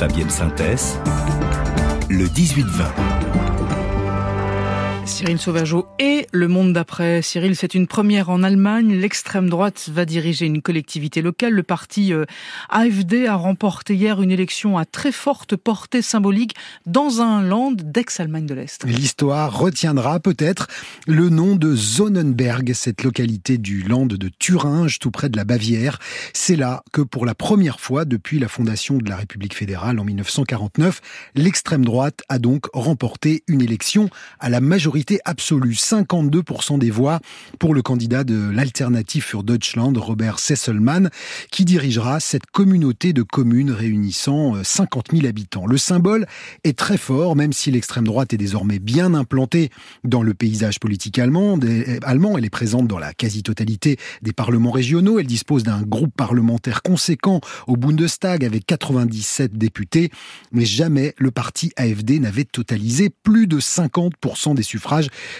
Fabienne Synthèse, le 18-20. Cyril Sauvageau et le monde d'après. Cyril, c'est une première en Allemagne. L'extrême droite va diriger une collectivité locale. Le parti euh, AFD a remporté hier une élection à très forte portée symbolique dans un land d'ex-Allemagne de l'Est. L'histoire retiendra peut-être le nom de Sonnenberg, cette localité du land de Thuringe, tout près de la Bavière. C'est là que pour la première fois depuis la fondation de la République fédérale en 1949, l'extrême droite a donc remporté une élection à la majorité absolue, 52% des voix pour le candidat de l'Alternative für Deutschland, Robert Sesselmann, qui dirigera cette communauté de communes réunissant 50 euh, 000 habitants. Le symbole est très fort, même si l'extrême droite est désormais bien implantée dans le paysage politique allemand. allemand. Elle est présente dans la quasi-totalité des parlements régionaux. Elle dispose d'un groupe parlementaire conséquent au Bundestag avec 97 députés. Mais jamais le parti AFD n'avait totalisé plus de 50% des suffrages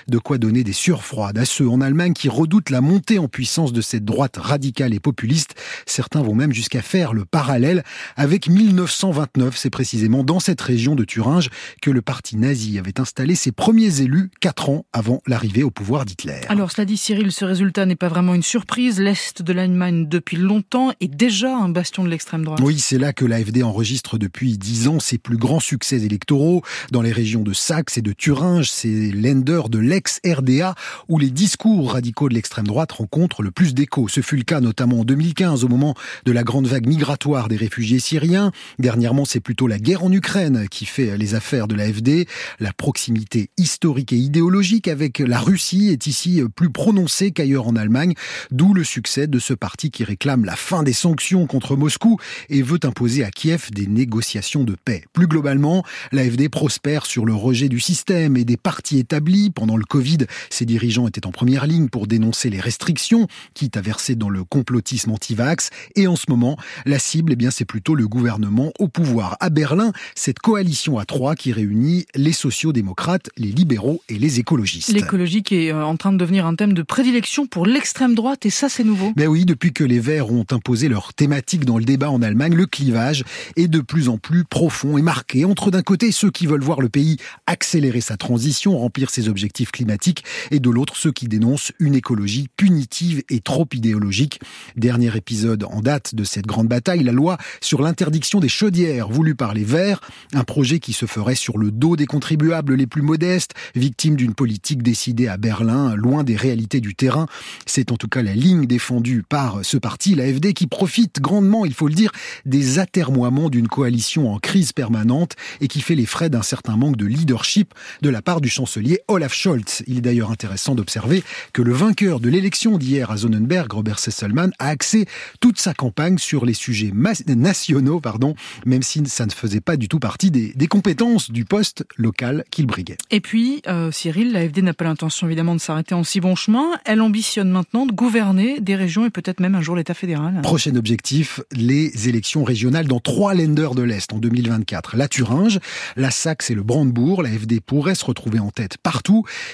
de quoi donner des surfroides à ceux en Allemagne qui redoutent la montée en puissance de cette droite radicale et populiste. Certains vont même jusqu'à faire le parallèle avec 1929. C'est précisément dans cette région de Thuringe que le parti nazi avait installé ses premiers élus quatre ans avant l'arrivée au pouvoir d'Hitler. Alors, cela dit, Cyril, ce résultat n'est pas vraiment une surprise. L'Est de l'Allemagne, depuis longtemps, est déjà un bastion de l'extrême droite. Oui, c'est là que l'AFD enregistre depuis dix ans ses plus grands succès électoraux. Dans les régions de Saxe et de Thuringe, c'est de l'ex-RDA où les discours radicaux de l'extrême droite rencontrent le plus d'écho. Ce fut le cas notamment en 2015 au moment de la grande vague migratoire des réfugiés syriens. Dernièrement, c'est plutôt la guerre en Ukraine qui fait les affaires de l'AFD. La proximité historique et idéologique avec la Russie est ici plus prononcée qu'ailleurs en Allemagne, d'où le succès de ce parti qui réclame la fin des sanctions contre Moscou et veut imposer à Kiev des négociations de paix. Plus globalement, l'AFD prospère sur le rejet du système et des partis établis pendant le Covid, ses dirigeants étaient en première ligne pour dénoncer les restrictions, quitte à verser dans le complotisme anti-vax. Et en ce moment, la cible, eh bien, c'est plutôt le gouvernement au pouvoir. À Berlin, cette coalition à trois qui réunit les sociaux-démocrates, les libéraux et les écologistes. L'écologie qui est euh, en train de devenir un thème de prédilection pour l'extrême droite, et ça, c'est nouveau. Mais oui, depuis que les Verts ont imposé leur thématique dans le débat en Allemagne, le clivage est de plus en plus profond et marqué entre d'un côté ceux qui veulent voir le pays accélérer sa transition, remplir ses objectifs climatiques, et de l'autre ceux qui dénoncent une écologie punitive et trop idéologique. Dernier épisode en date de cette grande bataille, la loi sur l'interdiction des chaudières voulue par les Verts, un projet qui se ferait sur le dos des contribuables les plus modestes, victimes d'une politique décidée à Berlin, loin des réalités du terrain. C'est en tout cas la ligne défendue par ce parti, l'AFD, qui profite grandement, il faut le dire, des atermoiements d'une coalition en crise permanente et qui fait les frais d'un certain manque de leadership de la part du chancelier Olaf Scholz. Il est d'ailleurs intéressant d'observer que le vainqueur de l'élection d'hier à Sonnenberg, Robert Sesselmann, a axé toute sa campagne sur les sujets nationaux, pardon, même si ça ne faisait pas du tout partie des, compétences du poste local qu'il briguait. Et puis, euh, Cyril, l'AFD n'a pas l'intention évidemment de s'arrêter en si bon chemin. Elle ambitionne maintenant de gouverner des régions et peut-être même un jour l'État fédéral. Prochain objectif, les élections régionales dans trois lenders de l'Est en 2024. La Thuringe, la Saxe et le Brandebourg. L'AFD pourrait se retrouver en tête par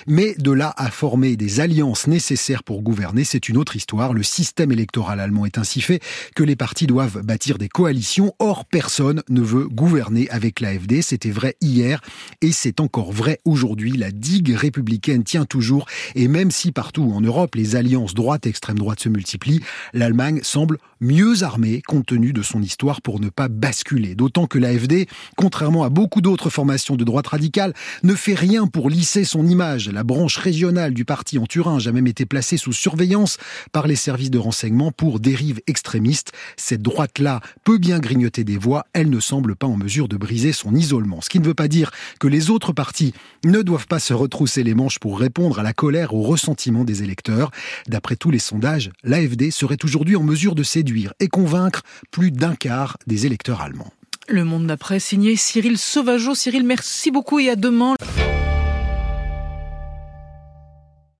mais de là à former des alliances nécessaires pour gouverner, c'est une autre histoire. Le système électoral allemand est ainsi fait que les partis doivent bâtir des coalitions. Or, personne ne veut gouverner avec l'AFD. C'était vrai hier et c'est encore vrai aujourd'hui. La digue républicaine tient toujours et même si partout en Europe les alliances droite et extrême droite se multiplient, l'Allemagne semble mieux armée compte tenu de son histoire pour ne pas basculer. D'autant que l'AFD, contrairement à beaucoup d'autres formations de droite radicale, ne fait rien pour lisser son image. La branche régionale du parti en Thuringe a même été placée sous surveillance par les services de renseignement pour dérives extrémistes. Cette droite-là peut bien grignoter des voix, elle ne semble pas en mesure de briser son isolement. Ce qui ne veut pas dire que les autres partis ne doivent pas se retrousser les manches pour répondre à la colère, au ressentiment des électeurs. D'après tous les sondages, l'AFD serait aujourd'hui en mesure de séduire et convaincre plus d'un quart des électeurs allemands. Le monde d'après, signé Cyril Sauvageau. Cyril, merci beaucoup et à demain.